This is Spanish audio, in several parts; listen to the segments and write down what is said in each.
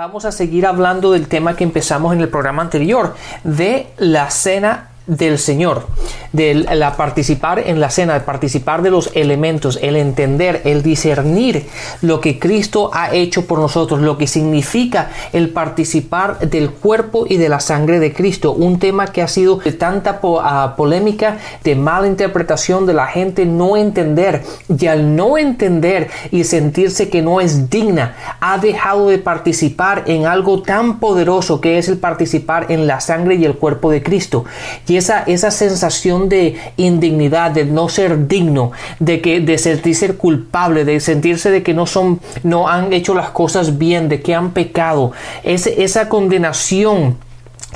Vamos a seguir hablando del tema que empezamos en el programa anterior, de la cena del Señor, de la participar en la cena, participar de los elementos, el entender, el discernir lo que Cristo ha hecho por nosotros, lo que significa el participar del cuerpo y de la sangre de Cristo, un tema que ha sido de tanta ah, polémica, de mala interpretación de la gente no entender y al no entender y sentirse que no es digna, ha dejado de participar en algo tan poderoso que es el participar en la sangre y el cuerpo de Cristo. Esa, esa sensación de indignidad, de no ser digno, de, que, de sentirse culpable, de sentirse de que no, son, no han hecho las cosas bien, de que han pecado, esa condenación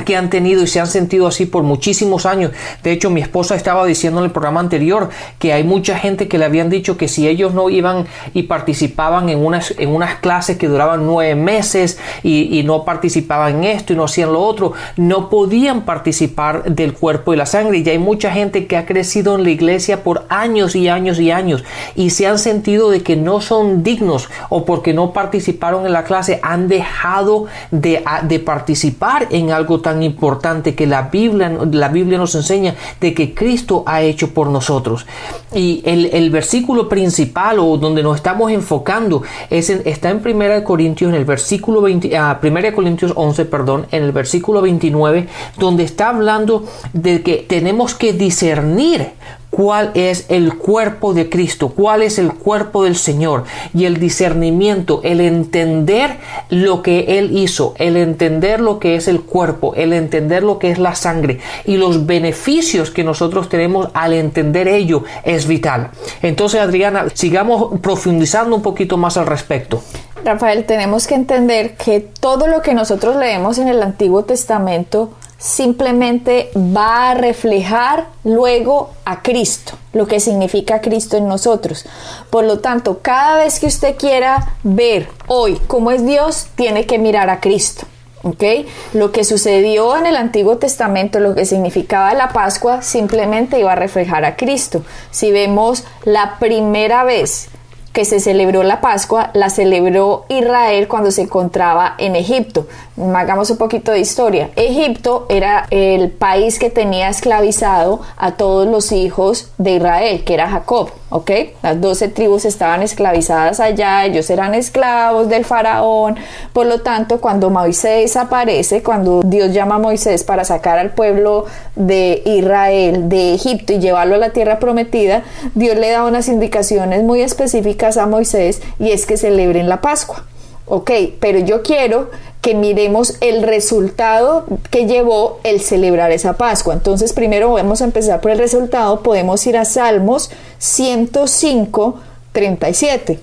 que han tenido y se han sentido así por muchísimos años. De hecho, mi esposa estaba diciendo en el programa anterior que hay mucha gente que le habían dicho que si ellos no iban y participaban en unas, en unas clases que duraban nueve meses y, no participaban en esto y no hacían lo otro, no podían participar del cuerpo y la sangre. Y hay mucha gente que ha crecido en la iglesia por años y años y años y se han sentido de que no son dignos o porque no participaron en la clase han dejado de, de participar en algo tan importante que la Biblia, la Biblia nos enseña de que Cristo ha hecho por nosotros. Y el, versículo principal o donde nos estamos enfocando es está en 1 Corintios, en el versículo 20, ah, 1 Corintios 11, perdón, en el versículo 29, donde está hablando de que tenemos que discernir cuál es el cuerpo de Cristo, cuál es el cuerpo del Señor y el discernimiento, el entender lo que Él hizo, el entender lo que es el cuerpo, el entender lo que es la sangre y los beneficios que nosotros tenemos al entender ello es vital. Entonces, Adriana, sigamos profundizando un poquito más al respecto. Rafael, tenemos que entender que todo lo que nosotros leemos en el Antiguo Testamento simplemente va a reflejar luego a Cristo, lo que significa Cristo en nosotros. Por lo tanto, cada vez que usted quiera ver hoy cómo es Dios, tiene que mirar a Cristo. ¿ok? Lo que sucedió en el Antiguo Testamento, lo que significaba la Pascua, simplemente iba a reflejar a Cristo. Si vemos la primera vez que se celebró la Pascua, la celebró Israel cuando se encontraba en Egipto. Hagamos un poquito de historia. Egipto era el país que tenía esclavizado a todos los hijos de Israel, que era Jacob, ¿ok? Las doce tribus estaban esclavizadas allá, ellos eran esclavos del faraón. Por lo tanto, cuando Moisés aparece, cuando Dios llama a Moisés para sacar al pueblo de Israel de Egipto y llevarlo a la tierra prometida, Dios le da unas indicaciones muy específicas a Moisés y es que celebren la Pascua. Ok, pero yo quiero que miremos el resultado que llevó el celebrar esa Pascua. Entonces, primero vamos a empezar por el resultado. Podemos ir a Salmos 105, 37.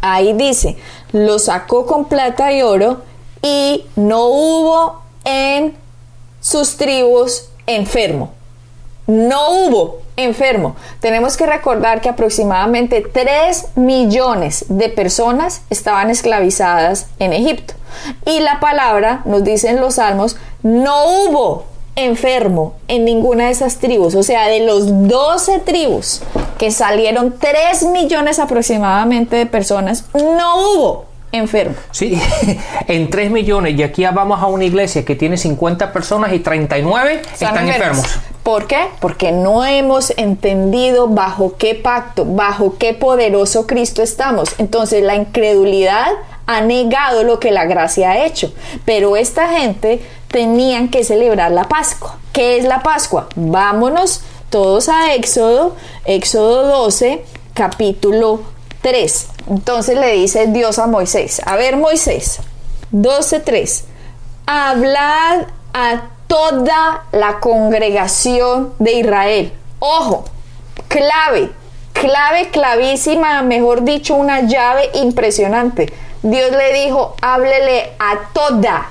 Ahí dice, lo sacó con plata y oro y no hubo en sus tribus enfermo. No hubo enfermo. Tenemos que recordar que aproximadamente 3 millones de personas estaban esclavizadas en Egipto. Y la palabra, nos dicen los salmos, no hubo enfermo en ninguna de esas tribus. O sea, de los 12 tribus que salieron 3 millones aproximadamente de personas, no hubo enfermo. Sí, en 3 millones. Y aquí vamos a una iglesia que tiene 50 personas y 39 están enfermos. ¿Por qué? Porque no hemos entendido bajo qué pacto, bajo qué poderoso Cristo estamos. Entonces la incredulidad ha negado lo que la gracia ha hecho. Pero esta gente tenían que celebrar la Pascua. ¿Qué es la Pascua? Vámonos todos a Éxodo, Éxodo 12, capítulo 3. Entonces le dice Dios a Moisés, a ver Moisés, 12.3, hablad a toda la congregación de Israel. Ojo, clave, clave clavísima, mejor dicho, una llave impresionante. Dios le dijo, háblele a toda,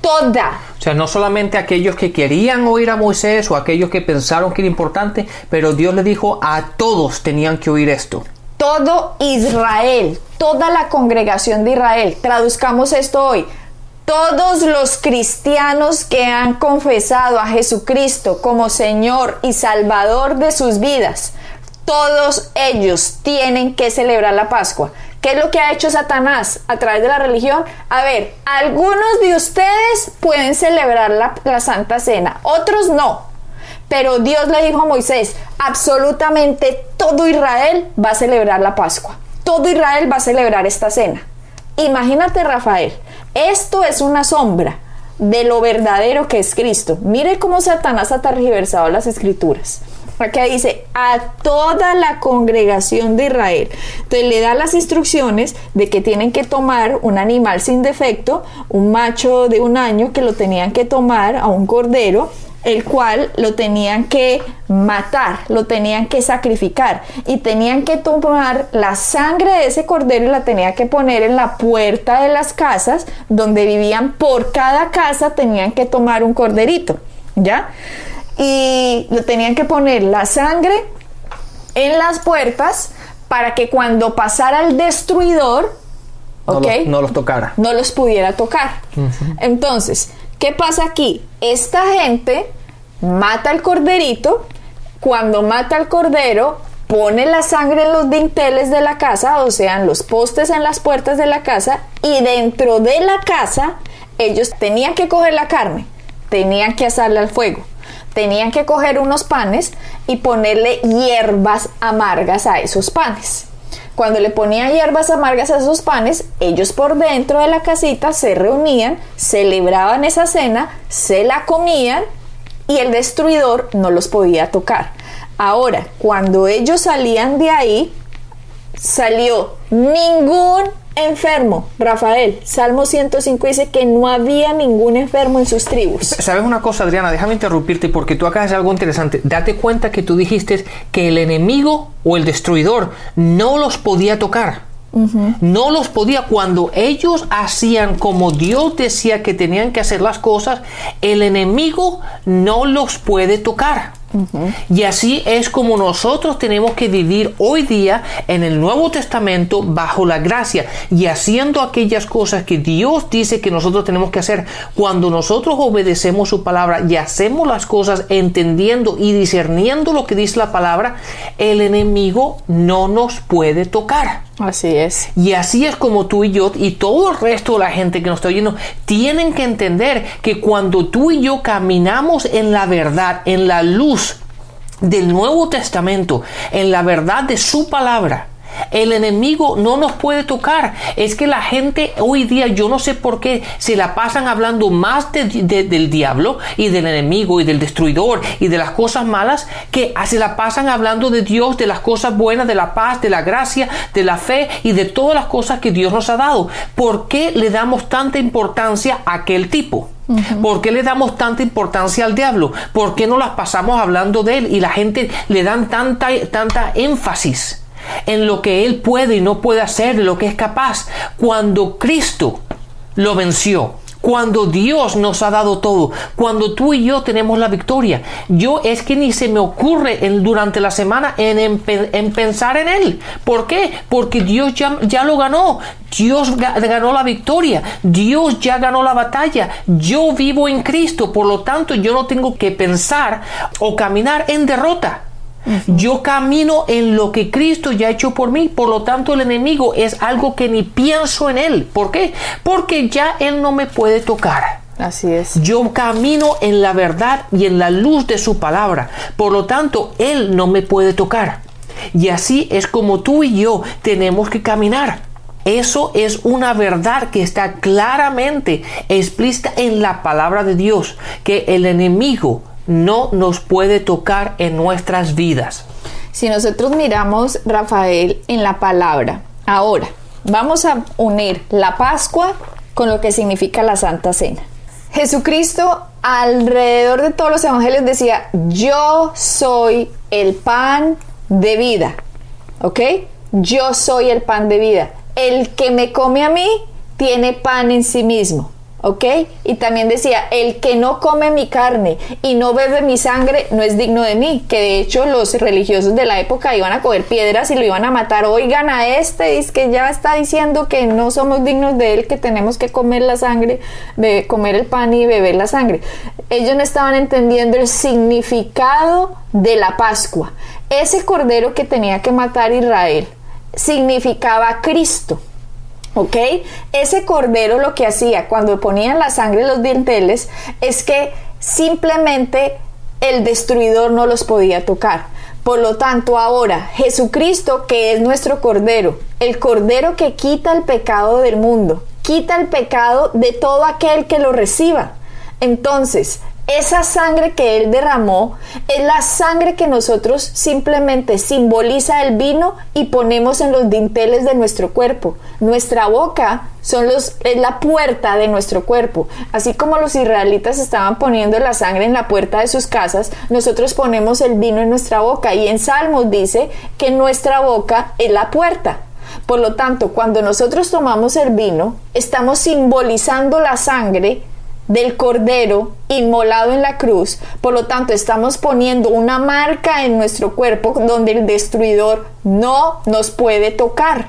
toda O sea, no solamente aquellos que querían oír a Moisés o aquellos que pensaron que era importante, pero Dios le dijo a todos tenían que oír esto. Todo Israel, toda la congregación de Israel. Traduzcamos esto hoy. Todos los cristianos que han confesado a Jesucristo como Señor y Salvador de sus vidas, todos ellos tienen que celebrar la Pascua. ¿Qué es lo que ha hecho Satanás a través de la religión? A ver, algunos de ustedes pueden celebrar la, Santa Cena, otros no. Pero Dios le dijo a Moisés, absolutamente todo Israel va a celebrar la Pascua. Todo Israel va a celebrar esta cena. Imagínate, Rafael, esto es una sombra de lo verdadero que es Cristo. Mire cómo Satanás ha tergiversado las escrituras. Acá dice a toda la congregación de Israel. Entonces le da las instrucciones de que tienen que tomar un animal sin defecto, un macho de un año que lo tenían que tomar a un cordero el cual lo tenían que matar, lo tenían que sacrificar y tenían que tomar la sangre de ese cordero y la tenían que poner en la puerta de las casas donde vivían. Por cada casa tenían que tomar un corderito, ¿ya? y le tenían que poner la sangre en las puertas para que cuando pasara el destruidor, no, no los tocara. No los pudiera tocar. Entonces, ¿qué pasa aquí? Esta gente mata al corderito, cuando mata al cordero, pone la sangre en los dinteles de la casa, o sea, en los postes en las puertas de la casa, y dentro de la casa ellos tenían que coger la carne, tenían que asarla al fuego tenían que coger unos panes y ponerle hierbas amargas a esos panes. Cuando le ponían hierbas amargas a esos panes, ellos por dentro de la casita se reunían, celebraban esa cena, se la comían y el destruidor no los podía tocar. Ahora, cuando ellos salían de ahí, salió ningún enfermo. Rafael, Salmo 105 dice que no había ningún enfermo en sus tribus. ¿Sabes una cosa, Adriana? Déjame interrumpirte porque tú acá haces algo interesante. Date cuenta que tú dijiste que el enemigo o el destruidor no los podía tocar. No los podía. Cuando ellos hacían como Dios decía que tenían que hacer las cosas, el enemigo no los puede tocar. Y así es como nosotros tenemos que vivir hoy día en el Nuevo Testamento bajo la gracia y haciendo aquellas cosas que Dios dice que nosotros tenemos que hacer. Cuando nosotros obedecemos su palabra y hacemos las cosas entendiendo y discerniendo lo que dice la palabra, el enemigo no nos puede tocar. Así es. Y así es como tú y yo y todo el resto de la gente que nos está oyendo tienen que entender que cuando tú y yo caminamos en la verdad, en la luz del Nuevo Testamento, en la verdad de su palabra, el enemigo no nos puede tocar. Es que la gente hoy día, yo no sé por qué, se la pasan hablando más del diablo y del enemigo y del destruidor y de las cosas malas que se la pasan hablando de Dios, de las cosas buenas, de la paz, de la gracia, de la fe y de todas las cosas que Dios nos ha dado. ¿Por qué le damos tanta importancia a aquel tipo? ¿Por qué le damos tanta importancia al diablo? ¿Por qué no las pasamos hablando de él y la gente le dan tanta, tanta énfasis? En lo que Él puede y no puede hacer, lo que es capaz. Cuando Cristo lo venció, cuando Dios nos ha dado todo, cuando tú y yo tenemos la victoria. Yo es que ni se me ocurre durante la semana en, pensar en Él. ¿Por qué? Porque Dios ya, ya lo ganó. Dios ganó la victoria. Dios ya ganó la batalla. Yo vivo en Cristo. Por lo tanto, yo no tengo que pensar o caminar en derrota. Yo camino en lo que Cristo ya ha hecho por mí, por lo tanto el enemigo es algo que ni pienso en él. ¿Por qué? Porque ya él no me puede tocar. Así es. Yo camino en la verdad y en la luz de su palabra. Por lo tanto, él no me puede tocar. Y así es como tú y yo tenemos que caminar. Eso es una verdad que está claramente explícita en la palabra de Dios, que el enemigo no nos puede tocar en nuestras vidas. Si nosotros miramos, Rafael, en la palabra, ahora vamos a unir la Pascua con lo que significa la Santa Cena. Jesucristo alrededor de todos los evangelios decía, yo soy el pan de vida, ¿ok? Yo soy el pan de vida. El que me come a mí tiene pan en sí mismo. ¿Ok? Y también decía, el que no come mi carne y no bebe mi sangre no es digno de mí, que de hecho los religiosos de la época iban a coger piedras y lo iban a matar, oigan a este, es que ya está diciendo que no somos dignos de él, que tenemos que comer la sangre, comer el pan y beber la sangre. Ellos no estaban entendiendo el significado de la Pascua. Ese cordero que tenía que matar Israel significaba Cristo. ¿Ok? Ese cordero lo que hacía cuando ponían la sangre en los dinteles es que simplemente el destruidor no los podía tocar. Por lo tanto, ahora Jesucristo, que es nuestro cordero, el cordero que quita el pecado del mundo, quita el pecado de todo aquel que lo reciba. Entonces, esa sangre que Él derramó es la sangre que nosotros simplemente simboliza el vino y ponemos en los dinteles de nuestro cuerpo. Nuestra boca son los, es la puerta de nuestro cuerpo. Así como los israelitas estaban poniendo la sangre en la puerta de sus casas, nosotros ponemos el vino en nuestra boca. Y en Salmos dice que nuestra boca es la puerta. Por lo tanto, cuando nosotros tomamos el vino, estamos simbolizando la sangre del Cordero inmolado en la cruz. Por lo tanto, estamos poniendo una marca en nuestro cuerpo donde el destruidor no nos puede tocar.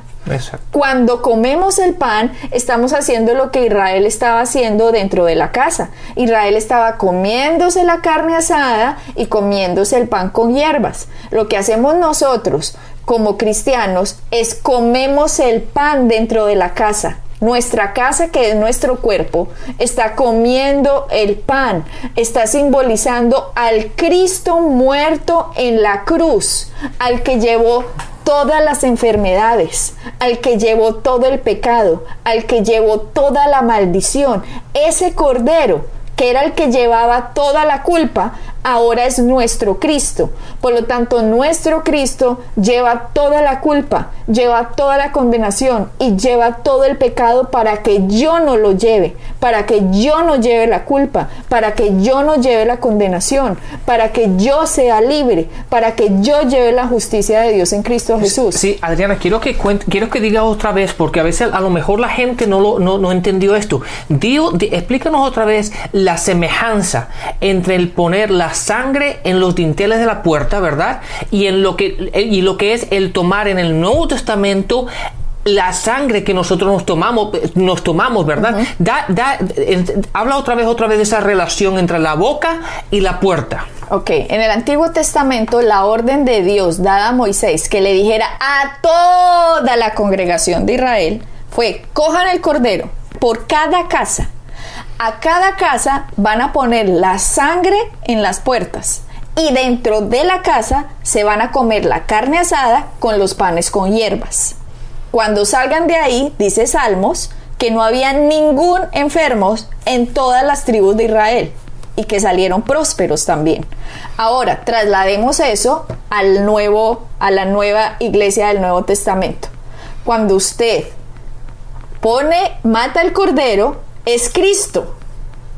Cuando comemos el pan, estamos haciendo lo que Israel estaba haciendo dentro de la casa. Israel estaba comiéndose la carne asada y comiéndose el pan con hierbas. Lo que hacemos nosotros como cristianos es comemos el pan dentro de la casa nuestra casa, que es nuestro cuerpo, está comiendo el pan, está simbolizando al Cristo muerto en la cruz, al que llevó todas las enfermedades, al que llevó todo el pecado, al que llevó toda la maldición. Ese cordero que era el que llevaba toda la culpa, ahora es nuestro Cristo. Por lo tanto, nuestro Cristo lleva toda la culpa, lleva toda la condenación y lleva todo el pecado para que yo no lo lleve, para que yo no lleve la culpa, para que yo no lleve la condenación, para que yo sea libre, para que yo lleve la justicia de Dios en Cristo Jesús. Sí, Adriana, quiero que quiero que diga otra vez, porque a veces a lo mejor la gente no, lo, no, entendió esto. Dio, explícanos otra vez la semejanza entre el poner la sangre en los dinteles de la puerta, ¿verdad? Y en lo que y lo que es el tomar en el Nuevo Testamento la sangre que nosotros nos tomamos, nos tomamos, ¿verdad? da, da, habla otra vez, otra vez de esa relación entre la boca y la puerta. Ok, en el Antiguo Testamento la orden de Dios dada a Moisés que le dijera a toda la congregación de Israel fue, cojan el cordero por cada casa a cada casa van a poner la sangre en las puertas y dentro de la casa se van a comer la carne asada con los panes con hierbas. Cuando salgan de ahí, dice Salmos, que no había ningún enfermo en todas las tribus de Israel y que salieron prósperos también. Ahora, traslademos eso al nuevo, a la nueva iglesia del Nuevo Testamento. Cuando usted pone, mata el cordero, es Cristo.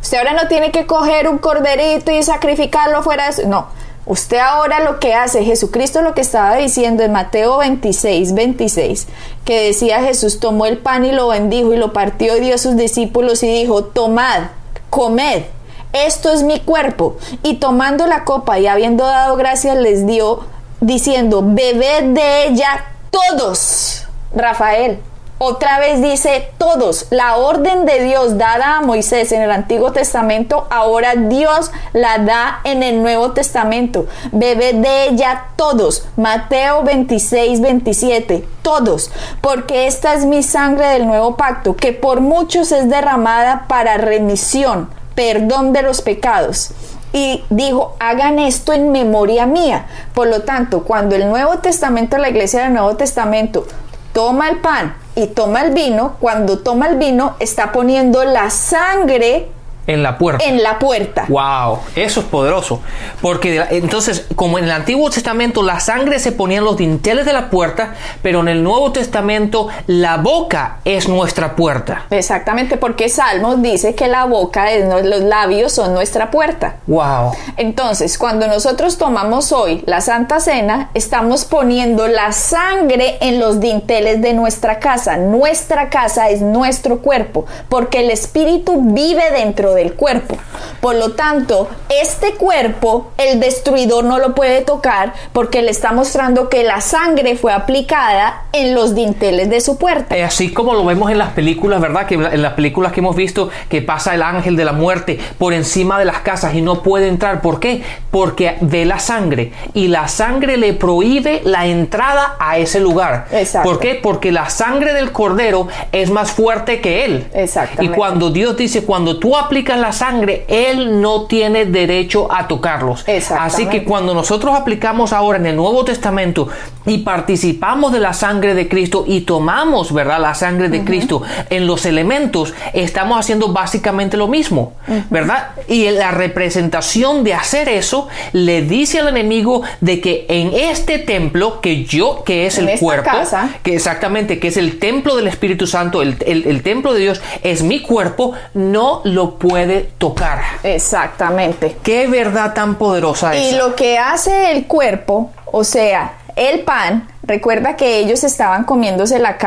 Usted ahora no tiene que coger un corderito y sacrificarlo fuera de eso. No. Usted ahora lo que hace, Jesucristo lo que estaba diciendo en Mateo 26, 26, que decía Jesús tomó el pan y lo bendijo y lo partió y dio a sus discípulos y dijo, tomad, comed, esto es mi cuerpo. Y tomando la copa y habiendo dado gracias les dio, diciendo, bebed de ella todos. Rafael, otra vez dice todos, la orden de Dios dada a Moisés en el Antiguo Testamento, ahora Dios la da en el Nuevo Testamento. Bebe de ella todos. Mateo 26, 27, todos, porque esta es mi sangre del nuevo pacto, que por muchos es derramada para remisión, perdón de los pecados y dijo, hagan esto en memoria mía. Por lo tanto, cuando el Nuevo Testamento, la iglesia del Nuevo Testamento, toma el pan y toma el vino, cuando toma el vino está poniendo la sangre En la puerta. En la puerta. Wow, eso es poderoso. Porque entonces, como en el Antiguo Testamento la sangre se ponía en los dinteles de la puerta, pero en el Nuevo Testamento la boca es nuestra puerta. Exactamente, porque Salmos dice que la boca, es, los labios son nuestra puerta. Wow. Entonces, cuando nosotros tomamos hoy la Santa Cena, estamos poniendo la sangre en los dinteles de nuestra casa. Nuestra casa es nuestro cuerpo, porque el Espíritu vive dentro del cuerpo. Por lo tanto, este cuerpo, el destruidor no lo puede tocar porque le está mostrando que la sangre fue aplicada en los dinteles de su puerta. Eh, así como lo vemos en las películas, ¿verdad? Que en las películas que hemos visto que pasa el ángel de la muerte por encima de las casas y no puede entrar. ¿Por qué? Porque ve la sangre y la sangre le prohíbe la entrada a ese lugar. Exacto. ¿Por qué? Porque la sangre del cordero es más fuerte que él. Exactamente. Y cuando Dios dice, cuando tú aplicas la sangre, él no tiene derecho a tocarlos. Así que cuando nosotros aplicamos ahora en el Nuevo Testamento y participamos de la sangre de Cristo y tomamos, ¿verdad? La sangre de Cristo en los elementos, estamos haciendo básicamente lo mismo, ¿verdad? Y la representación de hacer eso le dice al enemigo de que en este templo que yo, que es el cuerpo, que exactamente, que es el templo del Espíritu Santo, el, el templo de Dios, es mi cuerpo, no lo puede tocar. Exactamente. Qué verdad tan poderosa es. Y lo que hace el cuerpo, o sea, el pan, recuerda que ellos estaban comiéndose la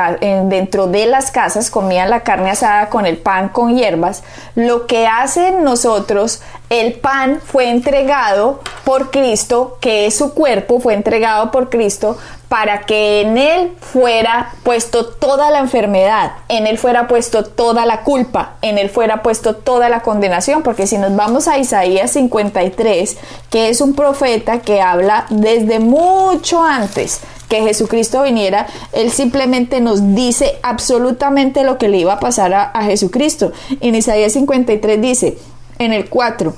dentro de las casas, comían la carne asada con el pan con hierbas. Lo que hacen nosotros, el pan fue entregado por Cristo, que es su cuerpo, fue entregado por Cristo para que en él fuera puesto toda la enfermedad, en él fuera puesto toda la culpa, en él fuera puesto toda la condenación, porque si nos vamos a Isaías 53, que es un profeta que habla desde mucho antes que Jesucristo viniera, él simplemente nos dice absolutamente lo que le iba a pasar a, a Jesucristo. En Isaías 53 dice, en el 4,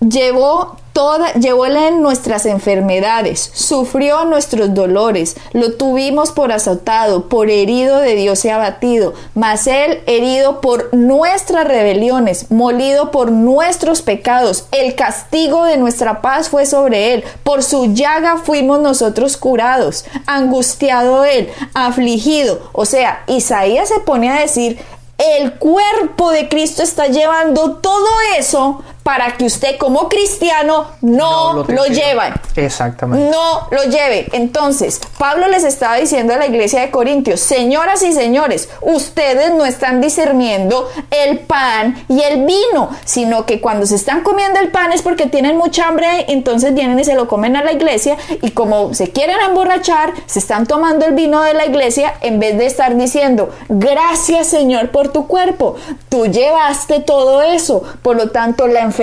llevó toda, llevóle nuestras enfermedades, sufrió nuestros dolores, lo tuvimos por azotado, por herido de Dios y abatido, mas él herido por nuestras rebeliones, molido por nuestros pecados, el castigo de nuestra paz fue sobre él, por su llaga fuimos nosotros curados, angustiado él, afligido, o sea, Isaías se pone a decir, el cuerpo de Cristo está llevando todo eso para que usted como cristiano no, lo, lo lleve. Exactamente. No lo lleve. Entonces, Pablo les estaba diciendo a la iglesia de Corintios, señoras y señores, ustedes no están discerniendo el pan y el vino, sino que cuando se están comiendo el pan es porque tienen mucha hambre, entonces vienen y se lo comen a la iglesia y como se quieren emborrachar, se están tomando el vino de la iglesia en vez de estar diciendo, gracias Señor por tu cuerpo, tú llevaste todo eso, por lo tanto la enfermedad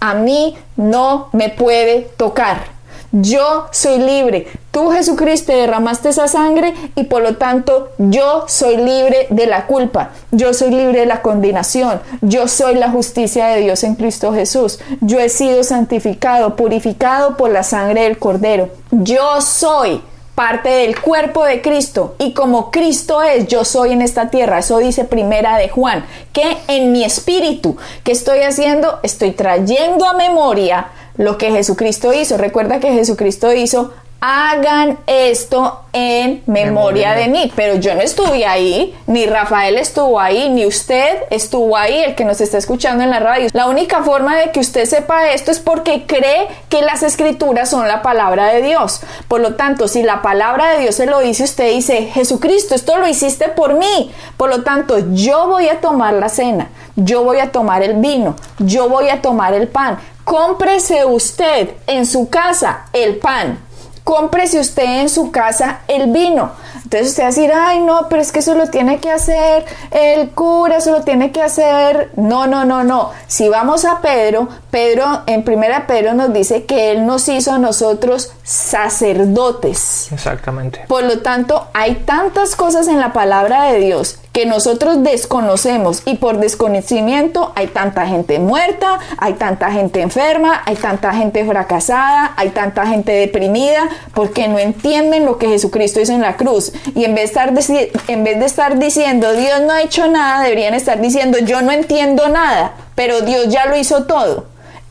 a mí no me puede tocar. Yo soy libre. Tú, Jesucristo, derramaste esa sangre y por lo tanto yo soy libre de la culpa. Yo soy libre de la condenación. Yo soy la justicia de Dios en Cristo Jesús. Yo he sido santificado, purificado por la sangre del Cordero. Yo soy parte del cuerpo de Cristo y como Cristo es, yo soy en esta tierra. Eso dice primera de Juan, que en mi espíritu, ¿qué estoy haciendo? Estoy trayendo a memoria lo que Jesucristo hizo. Recuerda que Jesucristo hizo hagan esto en memoria, de mí. Pero yo no estuve ahí, ni Rafael estuvo ahí, ni usted estuvo ahí, el que nos está escuchando en la radio. La única forma de que usted sepa esto es porque cree que las escrituras son la palabra de Dios. Por lo tanto, si la palabra de Dios se lo dice, usted dice, Jesucristo, esto lo hiciste por mí. Por lo tanto, yo voy a tomar la cena, yo voy a tomar el vino, yo voy a tomar el pan. Cómprese usted en su casa el pan cómprese usted en su casa el vino. Entonces usted va a decir, ay no, pero es que eso lo tiene que hacer el cura, eso lo tiene que hacer. No, no, no, no. Si vamos a Pedro, Pedro en primera Pedro nos dice que él nos hizo a nosotros sacerdotes. Exactamente. Por lo tanto, hay tantas cosas en la palabra de Dios que nosotros desconocemos y por desconocimiento hay tanta gente muerta, hay tanta gente enferma, hay tanta gente fracasada, hay tanta gente deprimida porque no entienden lo que Jesucristo hizo en la cruz. y en vez, de estar en vez de estar diciendo Dios no ha hecho nada, deberían estar diciendo yo no entiendo nada, pero Dios ya lo hizo todo.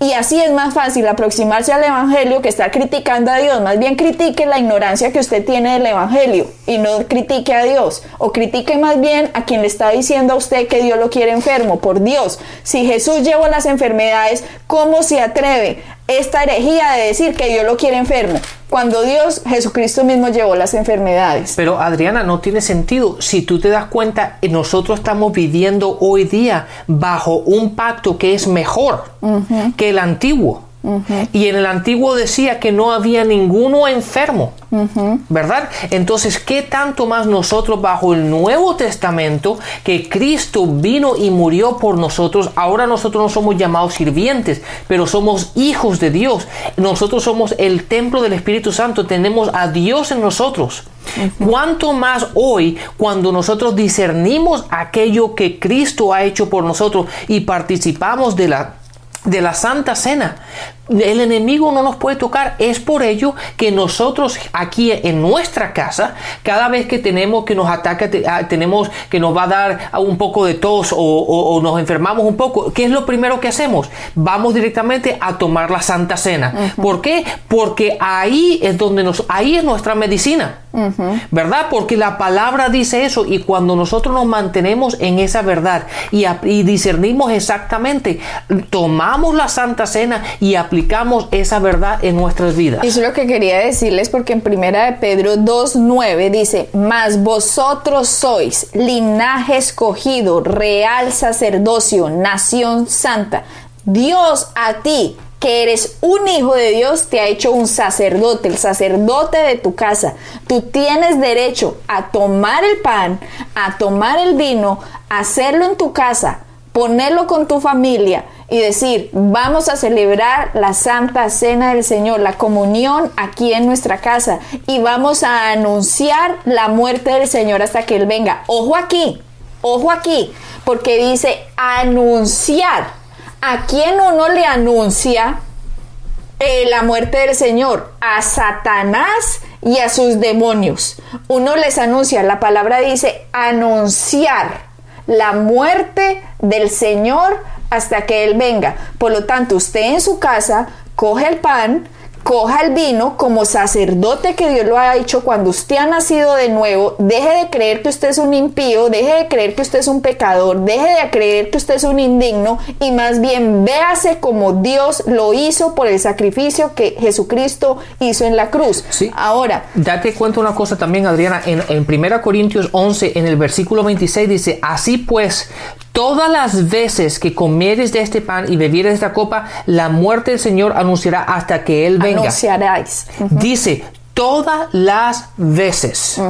Y así es más fácil aproximarse al Evangelio que estar criticando a Dios. Más bien critique la ignorancia que usted tiene del Evangelio y no critique a Dios. O critique más bien a quien le está diciendo a usted que Dios lo quiere enfermo. Por Dios, si Jesús llevó las enfermedades, ¿cómo se atreve esta herejía de decir que Dios lo quiere enfermo? cuando Dios, Jesucristo mismo llevó las enfermedades. Pero Adriana, no tiene sentido. Si tú te das cuenta, nosotros estamos viviendo hoy día bajo un pacto que es mejor que el antiguo. Y en el antiguo decía que no había ninguno enfermo, ¿verdad? Entonces, ¿qué tanto más nosotros bajo el Nuevo Testamento que Cristo vino y murió por nosotros? Ahora nosotros no somos llamados sirvientes, pero somos hijos de Dios. Nosotros somos el templo del Espíritu Santo, tenemos a Dios en nosotros. ¿Cuánto más hoy cuando nosotros discernimos aquello que Cristo ha hecho por nosotros y participamos de la de la Santa Cena. El enemigo no nos puede tocar. Es por ello que nosotros aquí en nuestra casa, cada vez que tenemos que nos ataca, ah, tenemos que nos va a dar un poco de tos o, nos enfermamos un poco, ¿qué es lo primero que hacemos? Vamos directamente a tomar la Santa Cena. ¿Por qué? Porque ahí es donde nos, ahí es nuestra medicina. ¿Verdad? Porque la palabra dice eso y cuando nosotros nos mantenemos en esa verdad y, y discernimos exactamente, tomamos la Santa Cena y aplicamos esa verdad en nuestras vidas. Eso es lo que quería decirles porque en primera de Pedro 2.9 dice, mas vosotros sois linaje escogido, real sacerdocio, nación santa. Dios a ti que eres un hijo de Dios, te ha hecho un sacerdote, el sacerdote de tu casa. Tú tienes derecho a tomar el pan, a tomar el vino, hacerlo en tu casa, ponerlo con tu familia y decir, vamos a celebrar la Santa Cena del Señor, la comunión aquí en nuestra casa y vamos a anunciar la muerte del Señor hasta que Él venga. Ojo aquí, ojo aquí, porque dice anunciar ¿A quién uno le anuncia eh, la muerte del Señor? A Satanás y a sus demonios. Uno les anuncia, la palabra dice anunciar la muerte del Señor hasta que Él venga. Por lo tanto, usted en su casa coge el pan, coja el vino como sacerdote que Dios lo ha hecho cuando usted ha nacido de nuevo, deje de creer que usted es un impío, deje de creer que usted es un pecador, deje de creer que usted es un indigno y más bien véase como Dios lo hizo por el sacrificio que Jesucristo hizo en la cruz. Sí. Ahora, date cuenta una cosa también, Adriana, en, en 1 Corintios 11, en el versículo 26 dice, así pues, Todas las veces que comieres de este pan y bebieres de esta copa, la muerte del Señor anunciará hasta que Él venga. Anunciaráis. Dice, todas las veces.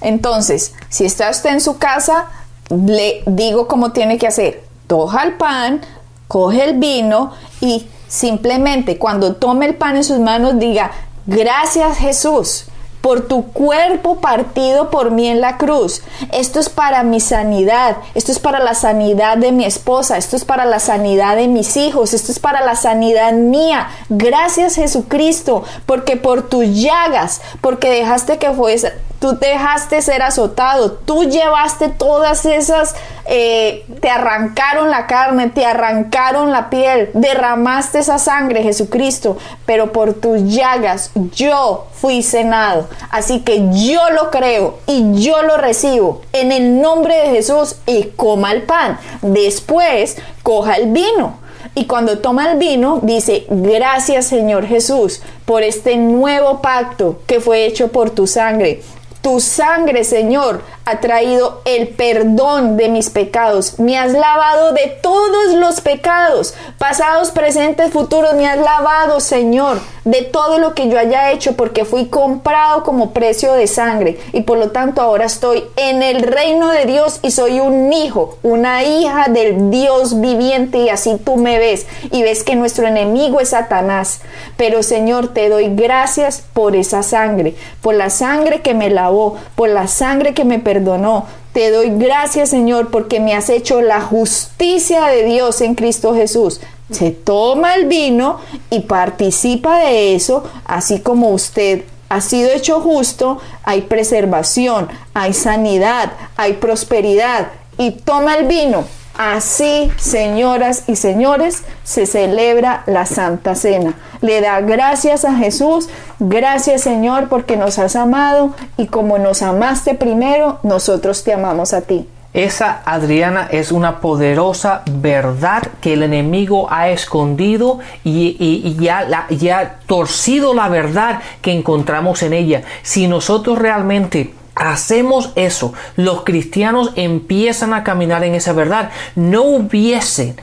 Entonces, si está usted en su casa, le digo cómo tiene que hacer. Toja el pan, coge el vino y simplemente cuando tome el pan en sus manos diga, gracias Jesús por tu cuerpo partido por mí en la cruz. Esto es para mi sanidad, esto es para la sanidad de mi esposa, esto es para la sanidad de mis hijos, esto es para la sanidad mía. Gracias Jesucristo, porque por tus llagas, porque dejaste que fuese tú dejaste ser azotado, tú llevaste todas esas, eh, te arrancaron la carne, te arrancaron la piel, derramaste esa sangre, Jesucristo, pero por tus llagas yo fui cenado. Así que yo lo creo y yo lo recibo en el nombre de Jesús y coma el pan. Después coja el vino. Y cuando toma el vino, dice, gracias Señor Jesús por este nuevo pacto que fue hecho por tu sangre. Tu sangre, Señor, ha traído el perdón de mis pecados. Me has lavado de todos los pecados, pasados, presentes, futuros. Me has lavado, Señor, de todo lo que yo haya hecho porque fui comprado como precio de sangre. Y por lo tanto ahora estoy en el reino de Dios y soy un hijo, una hija del Dios viviente. Y así tú me ves y ves que nuestro enemigo es Satanás. Pero Señor, te doy gracias por esa sangre, por la sangre que me lavó, por la sangre que me permitió perdonó. Te doy gracias, Señor, porque me has hecho la justicia de Dios en Cristo Jesús. Se toma el vino y participa de eso, así como usted ha sido hecho justo, hay preservación, hay sanidad, hay prosperidad. Y toma el vino. Así, señoras y señores, se celebra la Santa Cena. Le da gracias a Jesús, gracias Señor porque nos has amado y como nos amaste primero, nosotros te amamos a ti. Esa, Adriana, es una poderosa verdad que el enemigo ha escondido y, ya, ha torcido la verdad que encontramos en ella. Si nosotros realmente hacemos eso, los cristianos empiezan a caminar en esa verdad, no hubiesen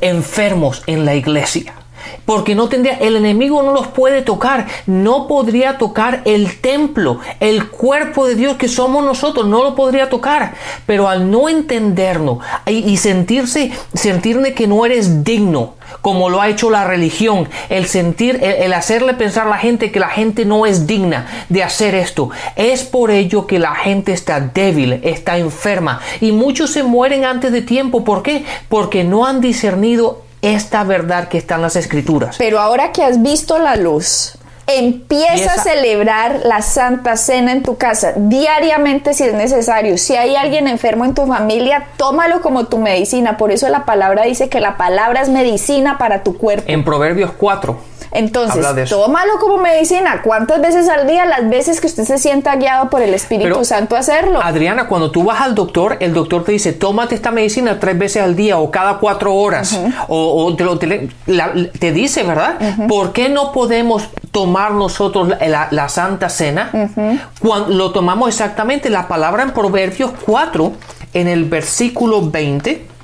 enfermos en la iglesia porque no tendría, el enemigo no los puede tocar, no podría tocar el templo, el cuerpo de Dios que somos nosotros, no lo podría tocar, pero al no entendernos y, sentirse, sentirme que no eres digno, como lo ha hecho la religión, el sentir, el, hacerle pensar a la gente que la gente no es digna de hacer esto, es por ello que la gente está débil, está enferma. Y muchos se mueren antes de tiempo, ¿por qué? Porque no han discernido esta verdad que está en las escrituras. Pero ahora que has visto la luz, Empieza a celebrar la Santa Cena en tu casa diariamente si es necesario. Si hay alguien enfermo en tu familia, tómalo como tu medicina. Por eso la palabra dice que la palabra es medicina para tu cuerpo. En Proverbios 4 entonces, tómalo como medicina. ¿Cuántas veces al día? Las veces que usted se sienta guiado por el Espíritu Santo a hacerlo. Adriana, cuando tú vas al doctor, el doctor te dice, tómate esta medicina tres veces al día o cada cuatro horas. O, te, dice, ¿verdad? ¿Por qué no podemos tomar nosotros la, Santa Cena? Cuando lo tomamos exactamente, la palabra en Proverbios 4, en el versículo 20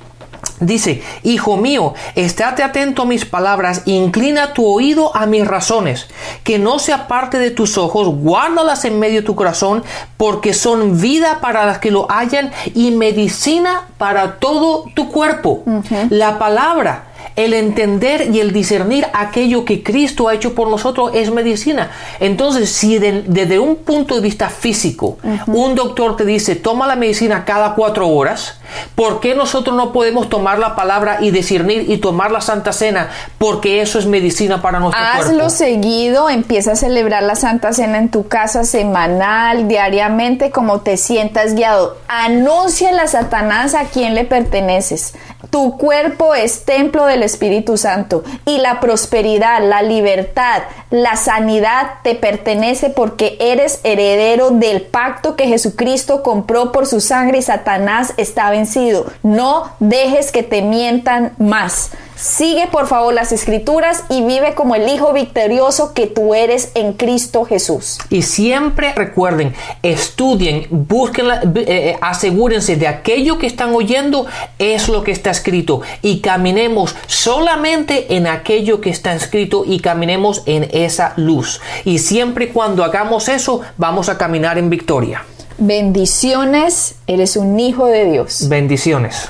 Dice, Hijo mío, estate atento a mis palabras, inclina tu oído a mis razones, que no se aparte de tus ojos, guárdalas en medio de tu corazón, porque son vida para las que lo hallan y medicina para todo tu cuerpo. La palabra el entender y el discernir aquello que Cristo ha hecho por nosotros es medicina. Entonces, si desde un punto de vista físico, un doctor te dice, toma la medicina cada cuatro horas, ¿por qué nosotros no podemos tomar la palabra y discernir y tomar la Santa Cena? Porque eso es medicina para nuestro cuerpo. Hazlo seguido, empieza a celebrar la Santa Cena en tu casa semanal, diariamente, como te sientas guiado. Anuncia a Satanás a quién le perteneces. Tu cuerpo es templo del Espíritu Santo y la prosperidad, la libertad, la sanidad te pertenece porque eres heredero del pacto que Jesucristo compró por su sangre y Satanás está vencido. No dejes que te mientan más. Sigue por favor las escrituras y vive como el Hijo victorioso que tú eres en Cristo Jesús. Y siempre recuerden, estudien, busquen, eh, eh, asegúrense de aquello que están oyendo es lo que está escrito y caminemos solamente en aquello que está escrito y caminemos en esa luz. Y siempre cuando hagamos eso vamos a caminar en victoria. Bendiciones, eres un hijo de Dios. Bendiciones.